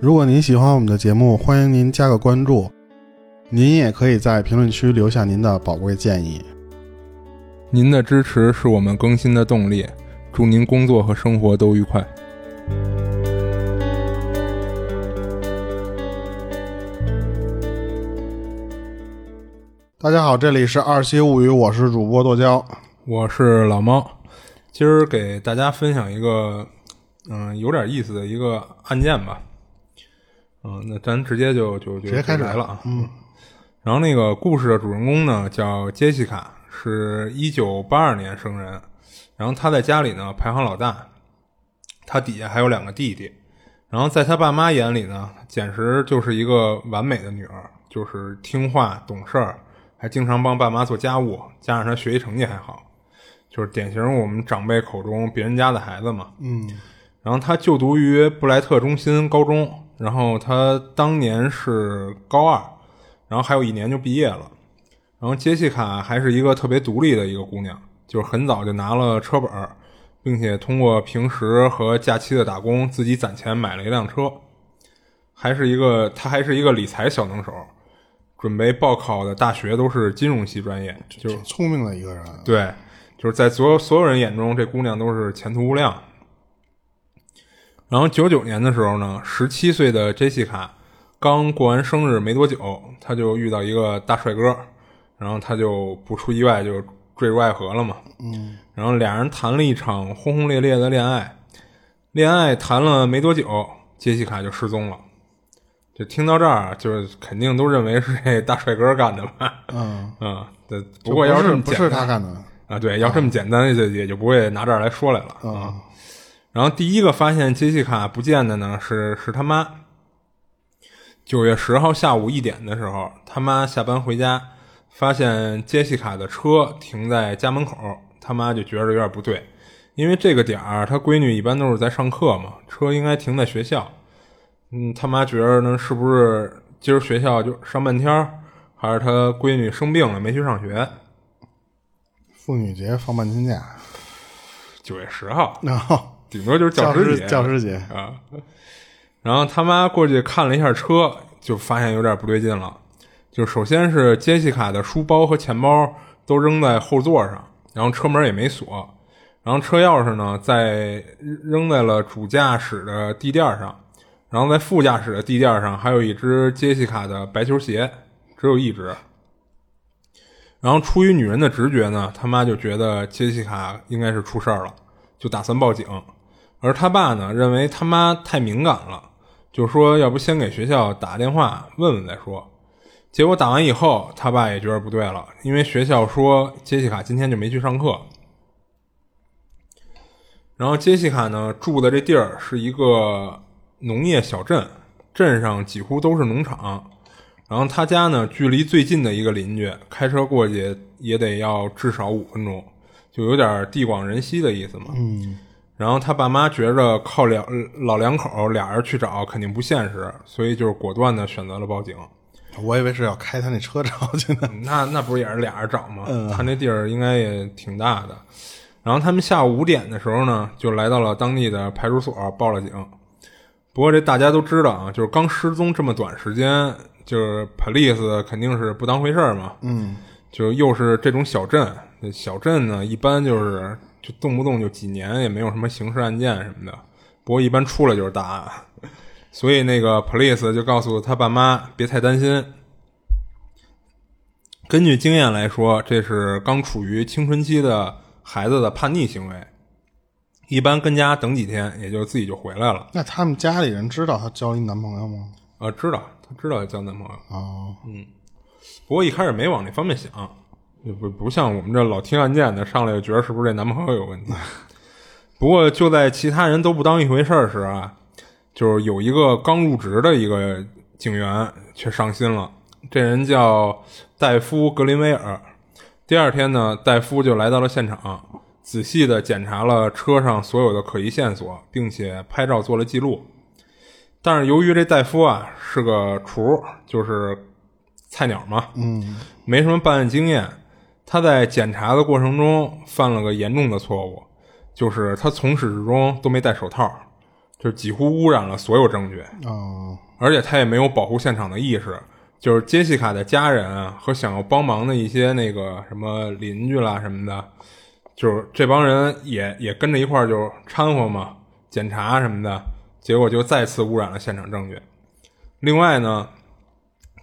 如果您喜欢我们的节目，欢迎您加个关注。您也可以在评论区留下您的宝贵建议。您的支持是我们更新的动力，祝您工作和生活都愉快。大家好，这里是二七物语，我是主播剁椒。我是老猫，今儿给大家分享一个嗯有点意思的一个案件吧。嗯，那咱直接就就就直接开始来了啊。嗯，然后那个故事的主人公呢叫杰西卡，是一九八二年生人。然后他在家里呢排行老大，他底下还有两个弟弟。然后在他爸妈眼里呢，简直就是一个完美的女儿，就是听话懂事儿，还经常帮爸妈做家务，加上她学习成绩还好，就是典型我们长辈口中别人家的孩子嘛。嗯，然后他就读于布莱特中心高中，然后他当年是高二，然后还有一年就毕业了。然后杰西卡还是一个特别独立的一个姑娘，就是很早就拿了车本儿，并且通过平时和假期的打工，自己攒钱买了一辆车。还是一个，她还是一个理财小能手，准备报考的大学都是金融系专业，就是挺聪明的一个人。对，就是在所有所有人眼中，这姑娘都是前途无量。然后九九年的时候呢，十七岁的杰西卡刚过完生日没多久，她就遇到一个大帅哥，然后她就不出意外就坠入爱河了嘛。嗯，然后俩人谈了一场轰轰烈烈的恋爱，恋爱谈了没多久，杰西卡就失踪了。就听到这儿，就是肯定都认为是这大帅哥干的吧？嗯，嗯，对。不过要是不是他干的。啊，对，要这么简单，就也就不会拿这儿来说来了啊。然后第一个发现杰西卡不见的呢，是是他妈。九月十号下午一点的时候，他妈下班回家，发现杰西卡的车停在家门口，他妈就觉着有点不对，因为这个点儿，他闺女一般都是在上课嘛，车应该停在学校。嗯，他妈觉着呢，是不是今儿学校就上半天儿，还是他闺女生病了没去上学？妇女节放半天假，九月十号，然 后顶多就是教师节。教师节。啊。然后他妈过去看了一下车，就发现有点不对劲了。就首先是杰西卡的书包和钱包都扔在后座上，然后车门也没锁，然后车钥匙呢在扔在了主驾驶的地垫上，然后在副驾驶的地垫上还有一只杰西卡的白球鞋，只有一只。然后出于女人的直觉呢，他妈就觉得杰西卡应该是出事儿了，就打算报警。而他爸呢，认为他妈太敏感了，就说要不先给学校打个电话问问再说。结果打完以后，他爸也觉得不对了，因为学校说杰西卡今天就没去上课。然后杰西卡呢住的这地儿是一个农业小镇，镇上几乎都是农场。然后他家呢距离最近的一个邻居，开车过去也得要至少五分钟，就有点地广人稀的意思嘛。嗯，然后他爸妈觉着靠两老两口俩人去找肯定不现实，所以就是果断的选择了报警。我以为是要开他那车找去呢。那那不是也是俩人找吗？嗯他那地儿应该也挺大的。然后他们下午五点的时候呢，就来到了当地的派出所报了警。不过这大家都知道啊，就是刚失踪这么短时间，就是 police 肯定是不当回事儿嘛。嗯，就又是这种小镇，小镇呢一般就是就动不动就几年，也没有什么刑事案件什么的。不过一般出来就是大案，所以那个 police 就告诉他爸妈别太担心。根据经验来说，这是刚处于青春期的孩子的叛逆行为，一般跟家等几天，也就自己就回来了。那他们家里人知道她交一男朋友吗？啊，知道，他知道交男朋友。哦，不过一开始没往那方面想，就不不像我们这老听案件的，上来就觉得是不是这男朋友有问题。不过就在其他人都不当一回事儿时啊，就是有一个刚入职的一个警员却上心了。这人叫戴夫·格林威尔。第二天呢，戴夫就来到了现场，仔细的检查了车上所有的可疑线索，并且拍照做了记录。但是由于这戴夫啊是个厨，就是菜鸟嘛，嗯，没什么办案经验，他在检查的过程中犯了个严重的错误，就是他从始至终都没戴手套，就几乎污染了所有证据。哦，而且他也没有保护现场的意识。就是杰西卡的家人啊和想要帮忙的一些那个什么邻居啦什么的，就是这帮人也也跟着一块儿就掺和嘛，检查什么的，结果就再次污染了现场证据。另外呢，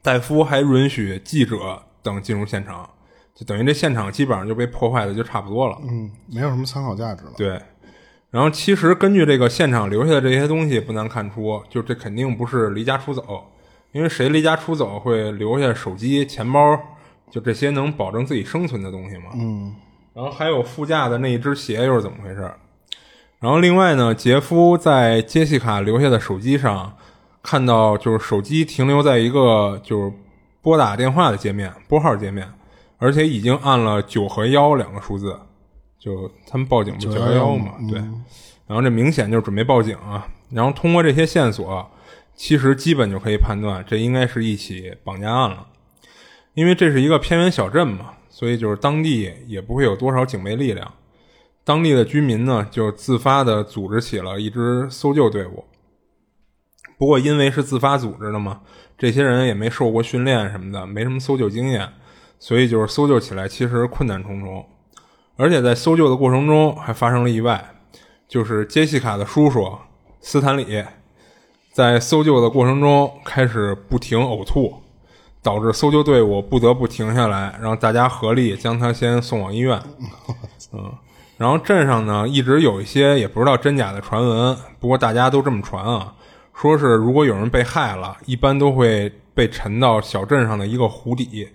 戴夫还允许记者等进入现场，就等于这现场基本上就被破坏的就差不多了。嗯，没有什么参考价值了。对，然后其实根据这个现场留下的这些东西，不难看出，就这肯定不是离家出走，因为谁离家出走会留下手机、钱包，就这些能保证自己生存的东西嘛。嗯，然后还有副驾的那一只鞋又是怎么回事？然后另外呢，杰夫在杰西卡留下的手机上看到，就是手机停留在一个就是拨打电话的界面，拨号界面，而且已经按了九和幺两个数字，就他们报警不九幺幺嘛，对。然后这明显就是准备报警啊。然后通过这些线索，其实基本就可以判断，这应该是一起绑架案了，因为这是一个偏远小镇嘛，所以就是当地也不会有多少警备力量。当地的居民呢，就自发的组织起了一支搜救队伍。不过因为是自发组织的嘛，这些人也没受过训练什么的，没什么搜救经验，所以就是搜救起来其实困难重重。而且在搜救的过程中还发生了意外，就是杰西卡的叔叔斯坦李在搜救的过程中开始不停呕吐，导致搜救队伍不得不停下来，让大家合力将他先送往医院。嗯。然后镇上呢，一直有一些也不知道真假的传闻，不过大家都这么传啊，说是如果有人被害了，一般都会被沉到小镇上的一个湖底，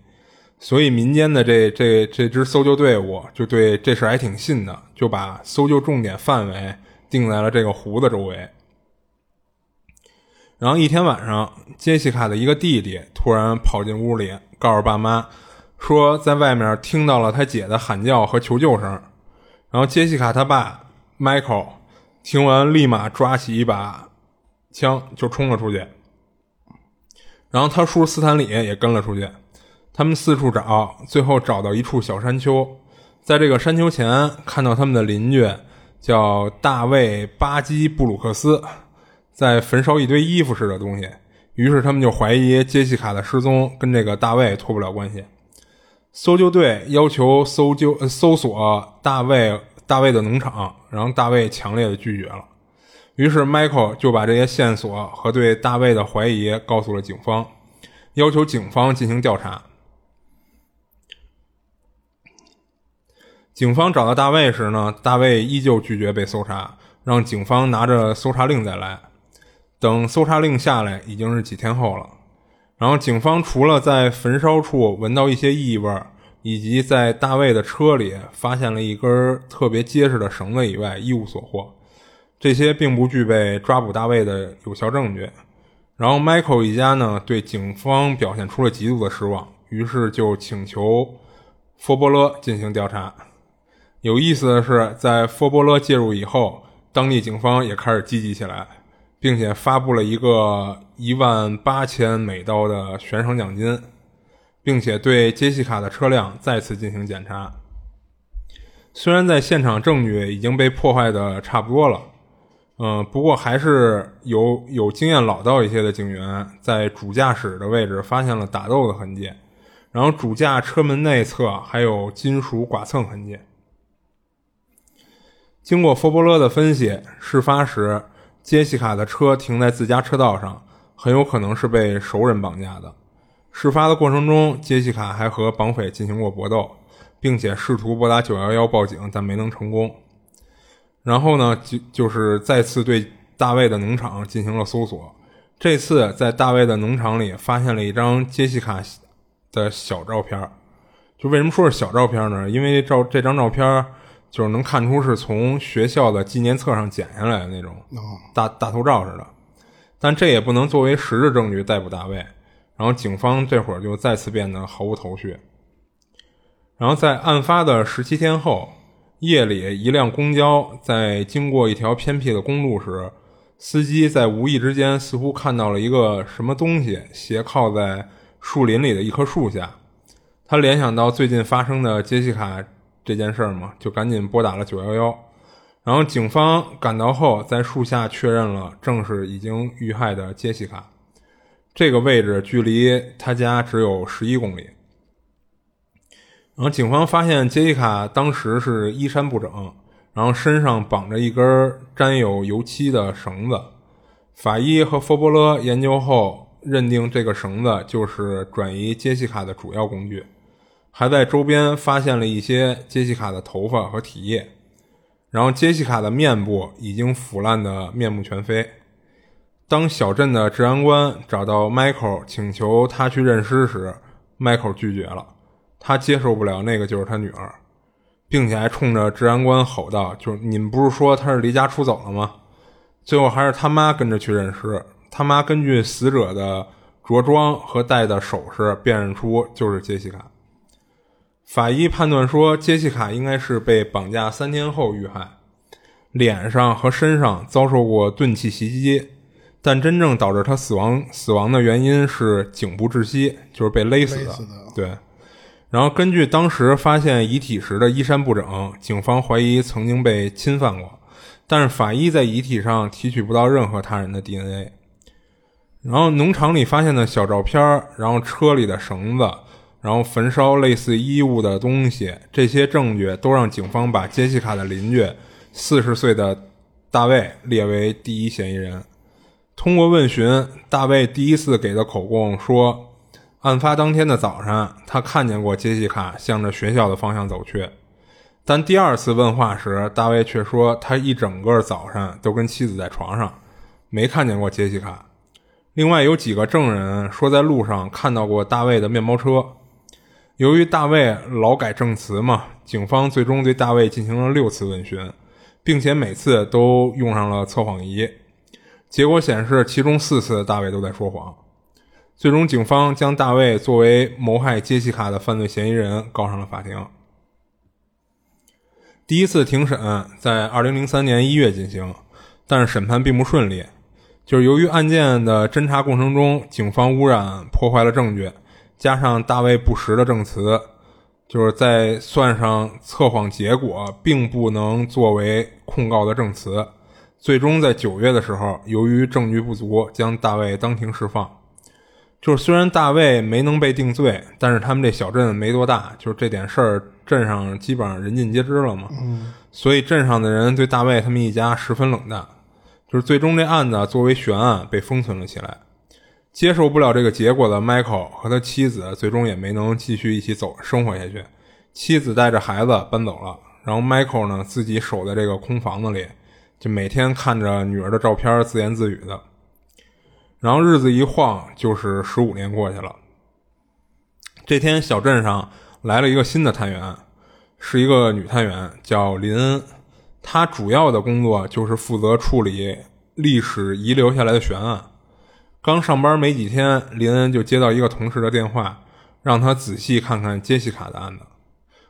所以民间的这这这支搜救队伍就对这事还挺信的，就把搜救重点范围定在了这个湖的周围。然后一天晚上，杰西卡的一个弟弟突然跑进屋里，告诉爸妈说，在外面听到了他姐的喊叫和求救声。然后杰西卡他爸 Michael 听完，立马抓起一把枪就冲了出去。然后他叔斯坦李也跟了出去，他们四处找，最后找到一处小山丘，在这个山丘前看到他们的邻居叫大卫巴基布鲁克斯在焚烧一堆衣服似的东西，于是他们就怀疑杰西卡的失踪跟这个大卫脱不了关系。搜救队要求搜救呃搜索大卫大卫的农场，然后大卫强烈的拒绝了。于是 Michael 就把这些线索和对大卫的怀疑告诉了警方，要求警方进行调查。警方找到大卫时呢，大卫依旧拒绝被搜查，让警方拿着搜查令再来。等搜查令下来，已经是几天后了。然后，警方除了在焚烧处闻到一些异味，以及在大卫的车里发现了一根特别结实的绳子以外，一无所获。这些并不具备抓捕大卫的有效证据。然后，Michael 一家呢对警方表现出了极度的失望，于是就请求佛波勒进行调查。有意思的是，在佛波勒介入以后，当地警方也开始积极起来。并且发布了一个一万八千美刀的悬赏奖金，并且对杰西卡的车辆再次进行检查。虽然在现场证据已经被破坏的差不多了，嗯，不过还是有有经验老道一些的警员在主驾驶的位置发现了打斗的痕迹，然后主驾车门内侧还有金属剐蹭痕迹。经过佛波勒的分析，事发时。杰西卡的车停在自家车道上，很有可能是被熟人绑架的。事发的过程中，杰西卡还和绑匪进行过搏斗，并且试图拨打911报警，但没能成功。然后呢，就就是再次对大卫的农场进行了搜索。这次在大卫的农场里发现了一张杰西卡的小照片。就为什么说是小照片呢？因为照这张照片。就是能看出是从学校的纪念册上剪下来的那种大大头照似的，但这也不能作为实质证据逮捕大卫。然后警方这会儿就再次变得毫无头绪。然后在案发的十七天后，夜里一辆公交在经过一条偏僻的公路时，司机在无意之间似乎看到了一个什么东西斜靠在树林里的一棵树下，他联想到最近发生的杰西卡。这件事儿嘛，就赶紧拨打了九幺幺，然后警方赶到后，在树下确认了，正是已经遇害的杰西卡。这个位置距离他家只有十一公里。然后警方发现杰西卡当时是衣衫不整，然后身上绑着一根沾有油漆的绳子。法医和佛伯勒研究后认定，这个绳子就是转移杰西卡的主要工具。还在周边发现了一些杰西卡的头发和体液。然后杰西卡的面部已经腐烂的面目全非。当小镇的治安官找到 Michael 请求他去认尸时，Michael 拒绝了，他接受不了那个就是他女儿，并且还冲着治安官吼道：“就是你们不是说他是离家出走了吗？”最后还是他妈跟着去认尸。他妈根据死者的着装和戴的首饰辨认出就是杰西卡。法医判断说，杰西卡应该是被绑架三天后遇害，脸上和身上遭受过钝器袭击，但真正导致他死亡死亡的原因是颈部窒息，就是被勒死的。对。然后根据当时发现遗体时的衣衫不整，警方怀疑曾经被侵犯过，但是法医在遗体上提取不到任何他人的 DNA。然后农场里发现的小照片，然后车里的绳子。然后焚烧类似衣物的东西，这些证据都让警方把杰西卡的邻居四十岁的大卫列为第一嫌疑人。通过问询，大卫第一次给的口供说，案发当天的早上，他看见过杰西卡向着学校的方向走去。但第二次问话时，大卫却说他一整个早上都跟妻子在床上，没看见过杰西卡。另外有几个证人说，在路上看到过大卫的面包车。由于大卫老改证词嘛，警方最终对大卫进行了六次问询，并且每次都用上了测谎仪。结果显示，其中四次大卫都在说谎。最终，警方将大卫作为谋害杰西卡的犯罪嫌疑人告上了法庭。第一次庭审在2003年1月进行，但是审判并不顺利，就是由于案件的侦查过程中，警方污染破坏了证据。加上大卫不实的证词，就是在算上测谎结果，并不能作为控告的证词。最终在九月的时候，由于证据不足，将大卫当庭释放。就是虽然大卫没能被定罪，但是他们这小镇没多大，就是这点事儿，镇上基本上人尽皆知了嘛。嗯。所以镇上的人对大卫他们一家十分冷淡。就是最终这案子作为悬案被封存了起来。接受不了这个结果的 Michael 和他妻子最终也没能继续一起走生活下去，妻子带着孩子搬走了，然后 Michael 呢自己守在这个空房子里，就每天看着女儿的照片自言自语的。然后日子一晃就是十五年过去了。这天小镇上来了一个新的探员，是一个女探员，叫林恩，她主要的工作就是负责处理历史遗留下来的悬案。刚上班没几天，林恩就接到一个同事的电话，让他仔细看看杰西卡的案子。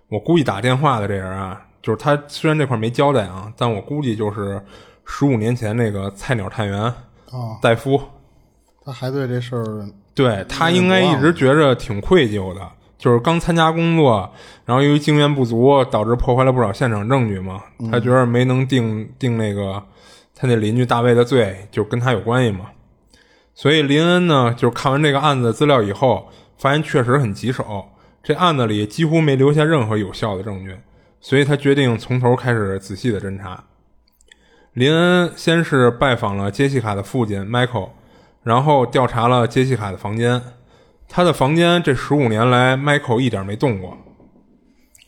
我估计打电话的这人啊，就是他。虽然这块没交代啊，但我估计就是十五年前那个菜鸟探员啊，戴夫。他还对这事儿，对他应该一直觉着挺愧疚的。就是刚参加工作，然后由于经验不足，导致破坏了不少现场证据嘛。他觉着没能定定那个他那邻居大卫的罪，就跟他有关系嘛。所以林恩呢，就是看完这个案子的资料以后，发现确实很棘手，这案子里几乎没留下任何有效的证据，所以他决定从头开始仔细的侦查。林恩先是拜访了杰西卡的父亲 Michael，然后调查了杰西卡的房间，他的房间这十五年来 Michael 一点没动过。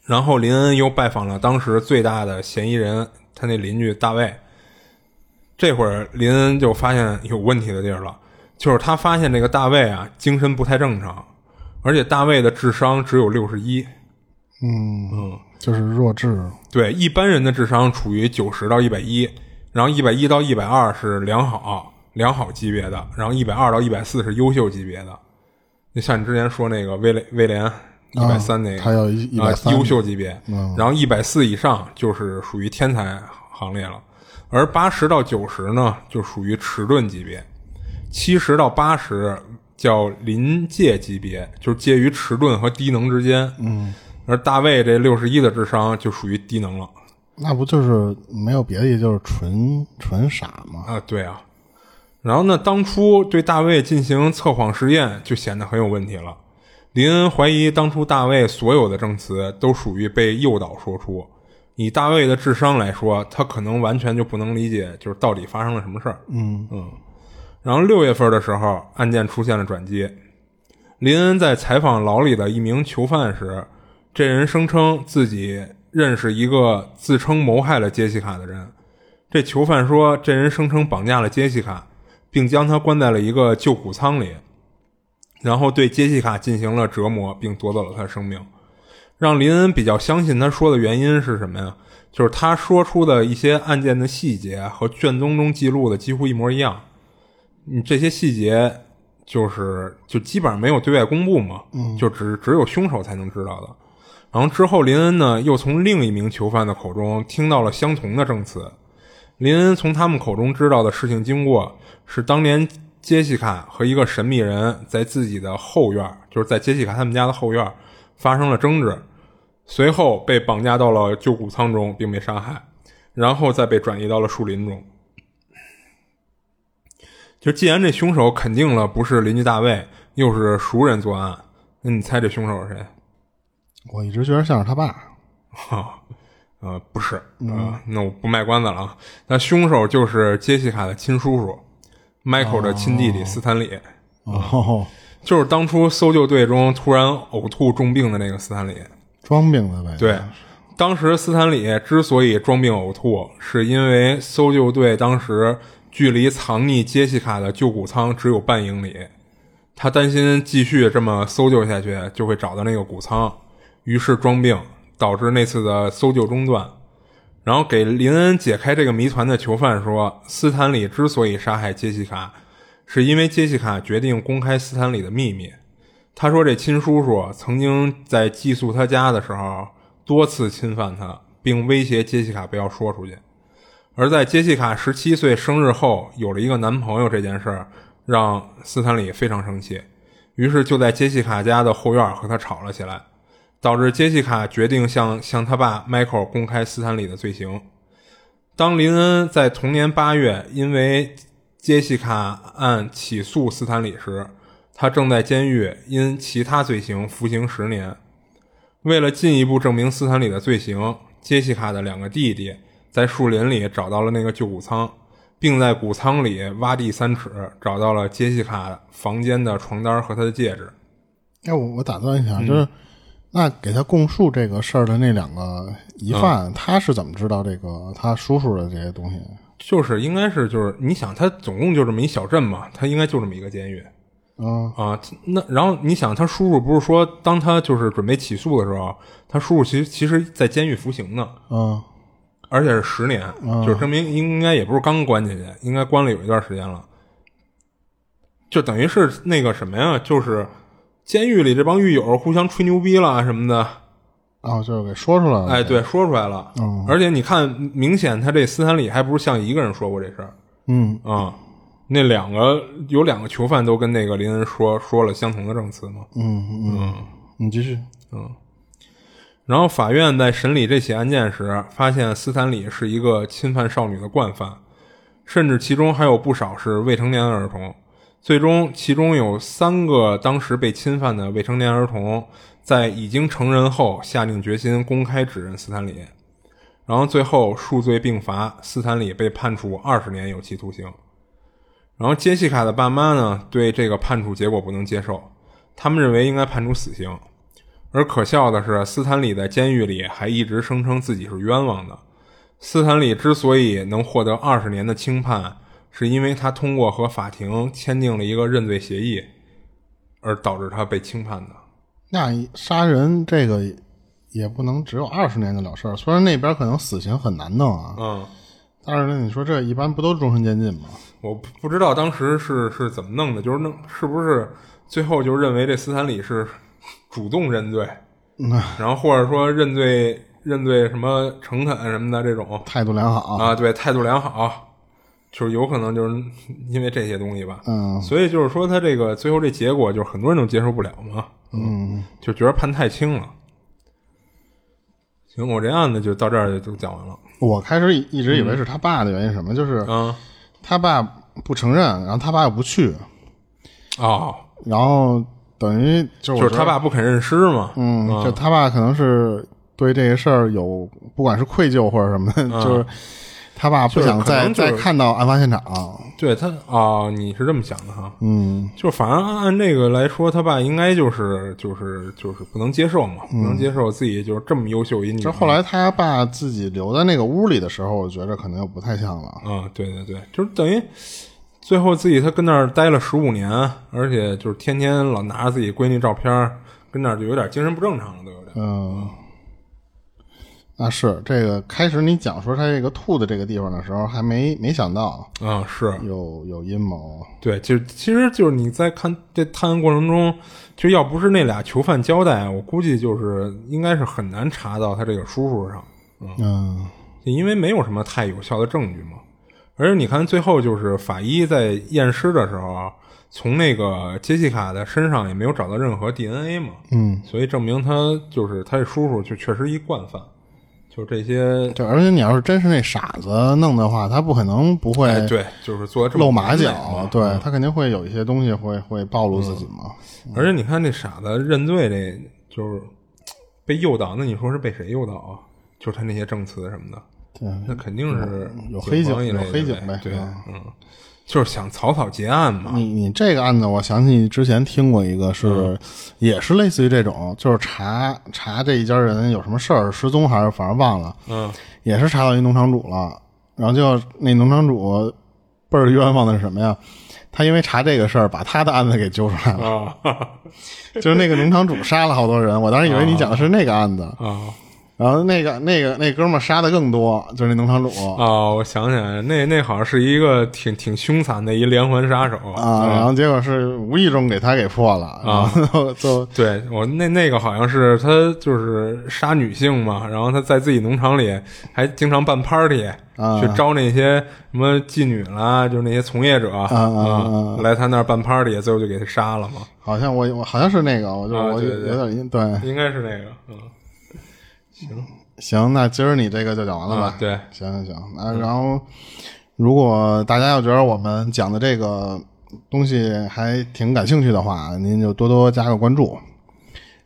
然后林恩又拜访了当时最大的嫌疑人，他那邻居大卫。这会儿林恩就发现有问题的地儿了。就是他发现这个大卫啊，精神不太正常，而且大卫的智商只有六十一，嗯嗯，就是弱智。对，一般人的智商处于九十到一百一，然后一百一到一百二是良好良好级别的，然后一百二到一百四是优秀级别的。就像你之前说那个威廉威廉一百三那个，他要一百三优秀级别，然后一百四以上就是属于天才行列了，而八十到九十呢，就属于迟钝级别。七十到八十叫临界级别，就是介于迟钝和低能之间。嗯，而大卫这六十一的智商就属于低能了。那不就是没有别的，就是纯纯傻吗？啊，对啊。然后呢，当初对大卫进行测谎实验就显得很有问题了。林恩怀疑当初大卫所有的证词都属于被诱导说出。以大卫的智商来说，他可能完全就不能理解，就是到底发生了什么事儿。嗯嗯。然后六月份的时候，案件出现了转机。林恩在采访牢里的一名囚犯时，这人声称自己认识一个自称谋害了杰西卡的人。这囚犯说，这人声称绑架了杰西卡，并将他关在了一个旧谷仓里，然后对杰西卡进行了折磨，并夺走了他的生命。让林恩比较相信他说的原因是什么呀？就是他说出的一些案件的细节和卷宗中记录的几乎一模一样。你这些细节就是就基本上没有对外公布嘛，就只只有凶手才能知道的。然后之后，林恩呢又从另一名囚犯的口中听到了相同的证词。林恩从他们口中知道的事情经过是，当年杰西卡和一个神秘人在自己的后院，就是在杰西卡他们家的后院发生了争执。随后被绑架到了旧谷仓中，并被杀害，然后再被转移到了树林中。就既然这凶手肯定了不是邻居大卫，又是熟人作案，那你猜这凶手是谁？我一直觉得像是他爸。啊，呃，不是啊，那我不卖关子了啊。那凶手就是杰西卡的亲叔叔，Michael 的亲弟弟斯坦李。哦，就是当初搜救队中突然呕吐重病的那个斯坦李。装病的呗。对，当时斯坦李之所以装病呕吐，是因为搜救队当时距离藏匿杰西卡的旧谷仓只有半英里，他担心继续这么搜救下去就会找到那个谷仓，于是装病，导致那次的搜救中断。然后给林恩解开这个谜团的囚犯说，斯坦里之所以杀害杰西卡，是因为杰西卡决定公开斯坦里的秘密。他说：“这亲叔叔曾经在寄宿他家的时候多次侵犯他，并威胁杰西卡不要说出去。而在杰西卡十七岁生日后有了一个男朋友这件事儿，让斯坦李非常生气，于是就在杰西卡家的后院和他吵了起来，导致杰西卡决定向向他爸迈克尔公开斯坦李的罪行。当林恩在同年八月因为杰西卡案起诉斯坦李时，他正在监狱因其他罪行服刑十年。为了进一步证明斯坦李的罪行，杰西卡的两个弟弟在树林里找到了那个旧谷仓，并在谷仓里挖地三尺，找到了杰西卡房间的床单和她的戒指。哎，我我打断一下，就是那给他供述这个事儿的那两个疑犯，他是怎么知道这个他叔叔的这些东西？就是应该是就是你想，他总共就这么一小镇嘛，他应该就这么一个监狱。嗯啊，那然后你想，他叔叔不是说，当他就是准备起诉的时候，他叔叔其实其实在监狱服刑呢，嗯而且是十年，就是证明应该也不是刚关进去，应该关了有一段时间了。就等于是那个什么呀，就是监狱里这帮狱友互相吹牛逼了什么的，哦，就是给说出来了。哎，对，说出来了。嗯而且你看，明显他这斯坦李还不是像一个人说过这事儿嗯啊。那两个有两个囚犯都跟那个林恩说说了相同的证词嘛。嗯嗯，你继续。然后法院在审理这起案件时，发现斯坦李是一个侵犯少女的惯犯，甚至其中还有不少是未成年儿童。最终，其中有三个当时被侵犯的未成年儿童，在已经成人后下定决心公开指认斯坦李，然后最后数罪并罚，斯坦李被判处二十年有期徒刑。然后杰西卡的爸妈呢，对这个判处结果不能接受，他们认为应该判处死刑。而可笑的是，斯坦李在监狱里还一直声称自己是冤枉的。斯坦李之所以能获得二十年的轻判，是因为他通过和法庭签订了一个认罪协议，而导致他被轻判的。那杀人这个也不能只有二十年的了事儿，虽然那边可能死刑很难弄啊，嗯，但是呢，你说这一般不都终身监禁吗？我不不知道当时是是怎么弄的，就是弄是不是最后就认为这斯坦李是主动认罪，然后或者说认罪认罪什么诚恳什么的这种。态度良好，啊，对，态度良好，就是有可能就是因为这些东西吧，嗯。所以就是说他这个最后这结果就是很多人都接受不了嘛，嗯。就觉得判太轻了。行，我这案子就到这儿就讲完了。我开始一一直以为是他爸的原因什么，就是嗯，他爸不承认，然后他爸又不去，哦，然后等于就是就是他爸不肯认尸嘛。嗯，就他爸可能是对这个事儿有不管是愧疚或者什么的，就是他爸不想再、嗯就是就是再看到案发现场。对他啊、你是这么想的哈？嗯，就反正按这个来说，他爸应该就是就是就是不能接受嘛，不能接受自己就是这么优秀一女儿。这后来他爸自己留在那个屋里的时候，我觉着可能又不太像了。啊，对对对，就是等于最后自己他跟那儿待了十五年，而且就是天天老拿着自己闺女照片儿，跟那儿就有点精神不正常了，都有点。嗯，那是这个开始你讲说他这个吐的这个地方的时候，还没没想到啊，是有有阴谋。对，就其实就是你在看这探案过程中，就要不是那俩囚犯交代，我估计就是应该是很难查到他这个叔叔上，嗯因为没有什么太有效的证据嘛。而且你看，最后就是法医在验尸的时候啊，从那个杰西卡的身上也没有找到任何 DNA 嘛，嗯，所以证明他就是他这叔叔就确实一惯犯，就这些，对，而且你要是真是那傻子弄的话，他不可能不会哎，对，就是做的这么露马脚嘛，对他肯定会有一些东西会会暴露自己嘛。而且你看那傻子认罪，这就是被诱导。那你说是被谁诱导啊？就是他那些证词什么的，对，那肯定是有黑警有黑警呗对，嗯。嗯，就是想草草结案嘛。你你这个案子，我想起之前听过一个是，嗯也是类似于这种，就是查查这一家人有什么事儿失踪还是反正忘了，嗯也是查到一农场主了，然后就那农场主倍儿冤枉的是什么呀？他因为查这个事儿，把他的案子给揪出来了，啊 就是那个农场主杀了好多人，我当时以为你讲的是那个案子，啊然后那个那个那哥们儿杀的更多，就是那农场主。啊！我想起来，那那好像是一个挺挺凶残的一连环杀手。啊，然后结果是无意中给他给破了，然后就 对我那那个好像是他就是杀女性嘛，然后他在自己农场里还经常办 party，、啊去招那些什么妓女啦，就是那些从业者啊啊来他那儿办 party，最后就给他杀了嘛，好像我我好像是那个，我就、我啊对对。有点印对。应该是那个，嗯，行行，那今儿你这个就讲完了吧？啊对，行行行，那然后如果大家要觉得我们讲的这个东西还挺感兴趣的话，您就多多加个关注。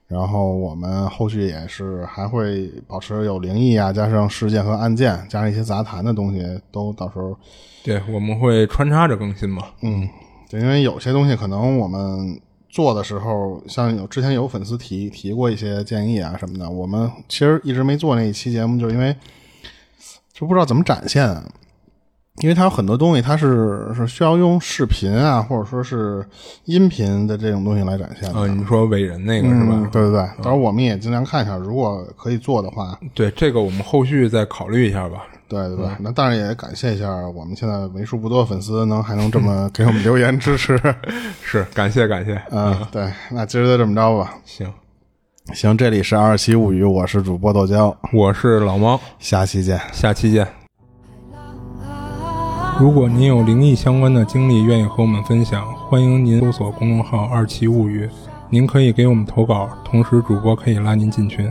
然后我们后续也是还会保持有灵异啊，加上事件和案件，加上一些杂谈的东西，都到时候对，我们会穿插着更新嘛，嗯，对，因为有些东西可能我们做的时候，像有之前有粉丝提提过一些建议啊什么的，我们其实一直没做那一期节目，就是因为就不知道怎么展现，因为它有很多东西它是是需要用视频啊，或者说是音频的这种东西来展现的。啊，你说伟人那个是吧？嗯，对对对，到时候我们也尽量看一下，如果可以做的话，对，这个我们后续再考虑一下吧。对对对，那当然也感谢一下我们现在为数不多的粉丝能还能这么 给我们留言支持，是，感谢感谢，嗯，对，那今儿就这么着吧。行，行，这里是二七物语，我是主播豆椒，我是老猫，下期见。下期见。如果您有灵异相关的经历，愿意和我们分享，欢迎您搜索公众号“二七物语”，您可以给我们投稿，同时主播可以拉您进群。